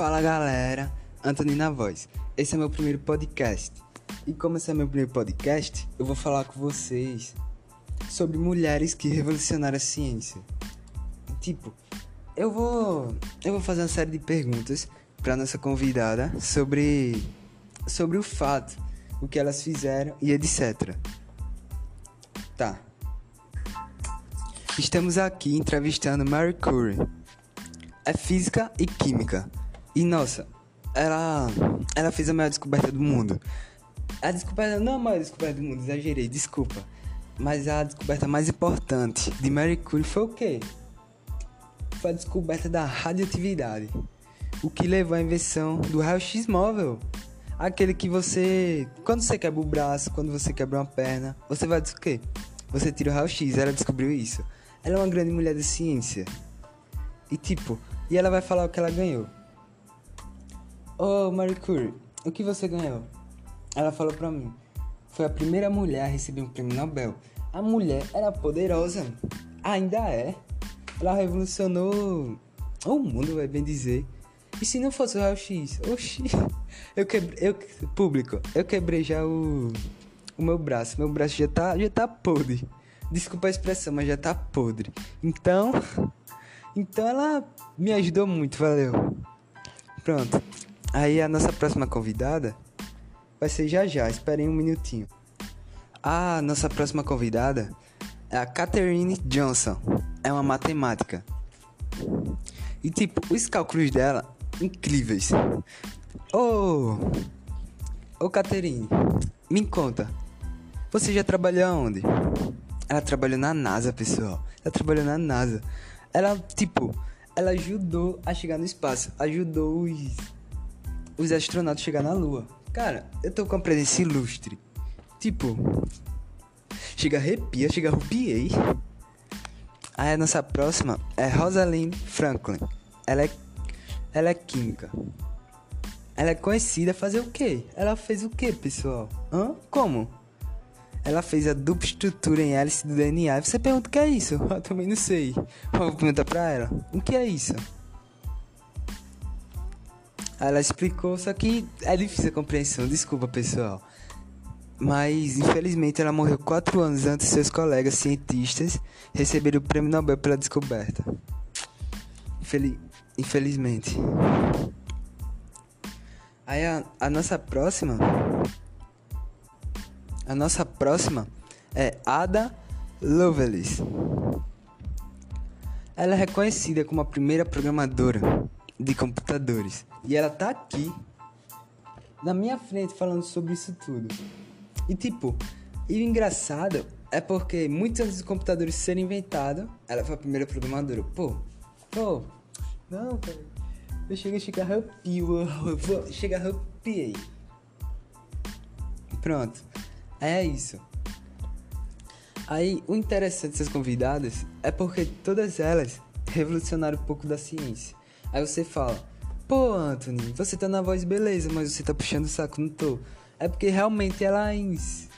Fala galera, Antônio na voz. Esse é meu primeiro podcast. E como esse é meu primeiro podcast, eu vou falar com vocês sobre mulheres que revolucionaram a ciência. Tipo, eu vou eu vou fazer uma série de perguntas para nossa convidada sobre sobre o fato, o que elas fizeram e etc. Tá. Estamos aqui entrevistando Mary Curie. É física e química. E nossa, ela ela fez a maior descoberta do mundo. A descoberta não a maior descoberta do mundo, exagerei, desculpa. Mas a descoberta mais importante de Mary Curie foi o quê? Foi a descoberta da radioatividade. O que levou à invenção do raio-x móvel. Aquele que você. Quando você quebra o braço, quando você quebra uma perna, você vai dizer o quê? Você tira o raio-x, ela descobriu isso. Ela é uma grande mulher da ciência. E tipo, e ela vai falar o que ela ganhou. Oh, Marie Curie, o que você ganhou? Ela falou pra mim. Foi a primeira mulher a receber um prêmio Nobel. A mulher era poderosa. Ainda é. Ela revolucionou o mundo, vai bem dizer. E se não fosse o raio-x? Oxi. Eu quebrei. Eu, público, eu quebrei já o. O meu braço. Meu braço já tá, já tá podre. Desculpa a expressão, mas já tá podre. Então. Então ela me ajudou muito, valeu. Pronto. Aí a nossa próxima convidada vai ser já já, esperem um minutinho. A nossa próxima convidada é a Catherine Johnson. É uma matemática. E tipo, os cálculos dela incríveis. Ô, oh, ô Catherine, me conta. Você já trabalhou onde? Ela trabalhou na NASA, pessoal. Ela trabalhou na NASA. Ela, tipo, ela ajudou a chegar no espaço. Ajudou os, os astronautas chegar na Lua. Cara, eu tô com uma presença ilustre. Tipo, chega arrepia, chega arrupiei. Aí a nossa próxima é Rosalind Franklin. Ela é, ela é química. Ela é conhecida fazer o quê? Ela fez o quê, pessoal? Hã? Como? Ela fez a dupla estrutura em hélice do DNA. Você pergunta o que é isso? Eu também não sei. Vou perguntar pra ela. O que é isso? Ela explicou, só que é difícil a compreensão. Desculpa, pessoal. Mas, infelizmente, ela morreu quatro anos antes de seus colegas cientistas receberem o prêmio Nobel pela descoberta. Infeliz... Infelizmente. Aí a, a nossa próxima a nossa próxima é Ada Lovelace. Ela é reconhecida como a primeira programadora de computadores. E ela tá aqui na minha frente falando sobre isso tudo. E tipo, e o engraçado é porque muitos antes dos computadores serem inventados, ela foi a primeira programadora. Pô, pô, não, cara. Eu cheguei a arrepio, eu vou chegar arrepiei. Pronto. É isso. Aí, o interessante dessas convidadas é porque todas elas revolucionaram um pouco da ciência. Aí você fala, pô, Anthony, você tá na voz beleza, mas você tá puxando o saco, não tô. É porque realmente elas.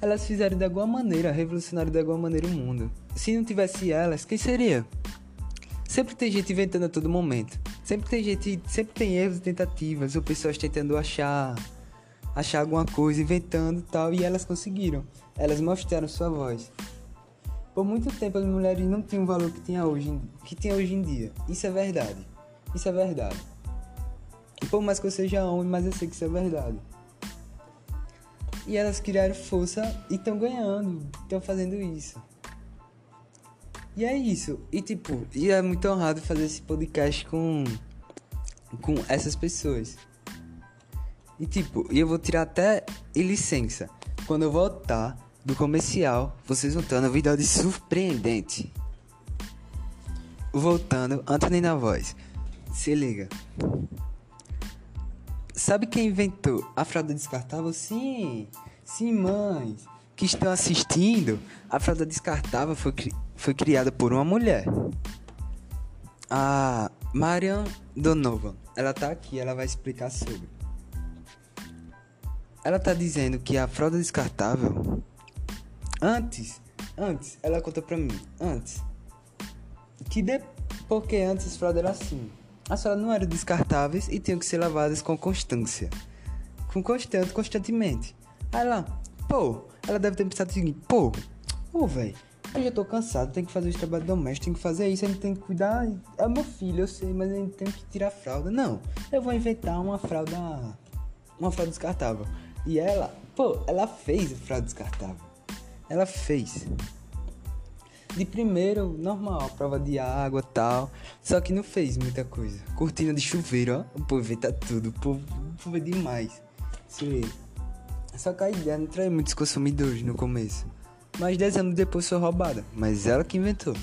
Elas fizeram de alguma maneira, revolucionaram de alguma maneira o mundo. Se não tivesse elas, quem seria? Sempre tem gente inventando a todo momento. Sempre tem gente. Sempre tem erros e tentativas, ou pessoas tentando achar achar alguma coisa, inventando tal, e elas conseguiram. Elas mostraram sua voz. Por muito tempo as mulheres não tinham o valor que tinha hoje, que tinha hoje em dia. Isso é verdade. Isso é verdade. E por mais que eu seja homem, mas eu sei que isso é verdade. E elas criaram força e estão ganhando, estão fazendo isso. E é isso. E tipo, e é muito honrado fazer esse podcast com com essas pessoas. E tipo, eu vou tirar até licença. Quando eu voltar do comercial, vocês vão ter uma novidade surpreendente. Voltando, Anthony na voz. Se liga. Sabe quem inventou a fralda descartável? Sim, sim, mães que estão assistindo. A fralda descartável foi, cri foi criada por uma mulher. A Marian Donovan. Ela tá aqui, ela vai explicar sobre. Ela tá dizendo que a fralda descartável. Antes, antes, ela conta pra mim, antes. Que de... Porque antes a fralda era assim. As fraldas não eram descartáveis e tinham que ser lavadas com constância. Com constante, constantemente. Aí lá, pô, ela deve ter pensado o seguinte, pô, ô velho, eu já tô cansado, tenho que fazer os trabalhos domésticos, tenho que fazer isso, a gente tem que cuidar. É meu filho, eu sei, mas a gente tem que tirar a fralda. Não, eu vou inventar uma fralda. Uma fralda descartável. E ela, pô, ela fez a fralda descartável. Ela fez. De primeiro, normal, prova de água tal. Só que não fez muita coisa. Cortina de chuveiro, ó. O povo inventa tudo. O povo, o povo é demais. Sim. Só que a ideia não trai muitos consumidores no começo. Mas 10 anos depois foi roubada. Mas ela que inventou.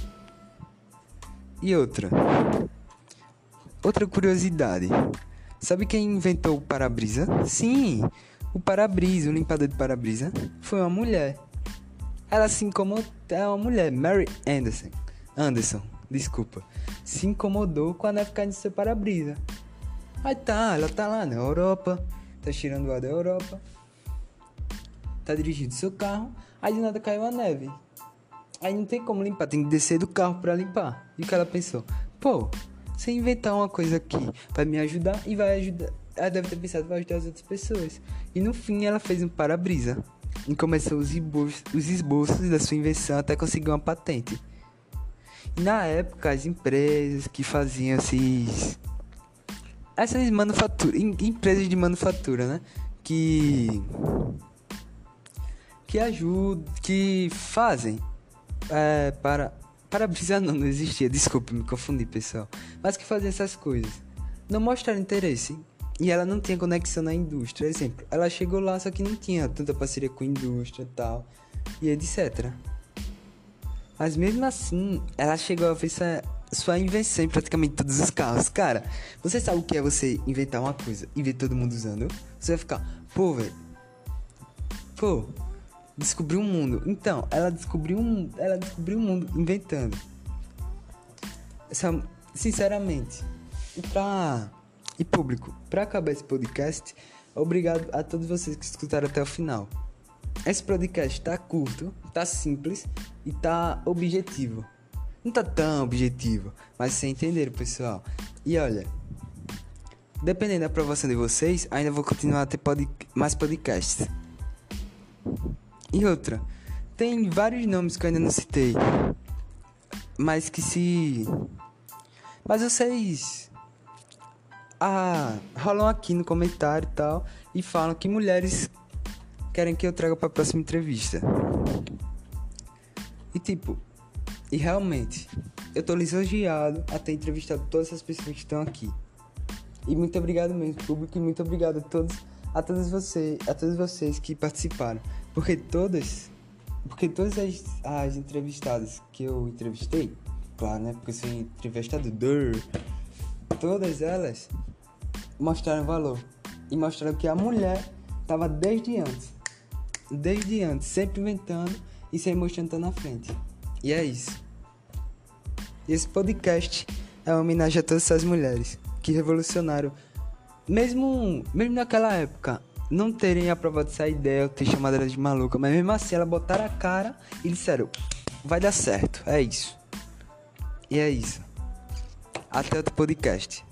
E outra. Outra curiosidade. Sabe quem inventou o para-brisa? Sim, o para-brisa, o limpador de para-brisa, foi uma mulher. Ela se incomodou, é uma mulher, Mary Anderson. Anderson, desculpa. Se incomodou com a neve caindo do seu para-brisa. Aí tá, ela tá lá na Europa, tá tirando o ar da Europa, tá dirigindo seu carro, aí de nada caiu a neve. Aí não tem como limpar, tem que descer do carro para limpar. E o que ela pensou? Pô, se inventar uma coisa aqui vai me ajudar e vai ajudar. Ela deve ter pensado vai ajudar as outras pessoas. E no fim ela fez um para-brisa e começou os esboços, os esboços da sua invenção até conseguir uma patente. E na época as empresas que faziam esses essas manufaturas, empresas de manufatura, né, que que ajudam, que fazem é, para para-brisa não, não existia, desculpe, me confundi, pessoal. Mas que fazem essas coisas. Não mostraram interesse e ela não tinha conexão na indústria. Exemplo, ela chegou lá, só que não tinha tanta parceria com a indústria e tal, e etc. Mas mesmo assim, ela chegou a ver sua, invenção em praticamente todos os carros. Cara, você sabe o que é você inventar uma coisa e ver todo mundo usando? Você vai ficar, pô, velho. Pô, descobriu um mundo. Então, ela descobriu um, ela descobriu um mundo inventando. Essa, sinceramente, pra e público, para acabar esse podcast, obrigado a todos vocês que escutaram até o final. Esse podcast tá curto, tá simples e tá objetivo. Não tá tão objetivo, mas vocês entenderam, pessoal. E olha, dependendo da aprovação de vocês, ainda vou continuar a ter pod mais podcasts. E outra, tem vários nomes que eu ainda não citei, mas que se. Mas vocês ah, rolam aqui no comentário e tal e falam que mulheres querem que eu traga para a próxima entrevista. E tipo, e realmente, eu tô lisonjeado a ter entrevistado todas essas pessoas que estão aqui. E muito obrigado mesmo, público, e muito obrigado a todos, a todos vocês, a todos vocês que participaram, porque todas, porque todas as, as entrevistadas que eu entrevistei, claro, né, porque eu sou entrevistador, todas elas mostraram valor e mostraram que a mulher estava desde antes, desde antes, sempre inventando e sempre mostrando estar na frente. E é isso. Esse podcast é uma homenagem a todas essas mulheres que revolucionaram, mesmo, mesmo naquela época, não terem aprovado essa ideia, ou ter chamado ela de maluca, mas mesmo assim ela botaram a cara e disseram: vai dar certo, é isso. E é isso. Até outro podcast.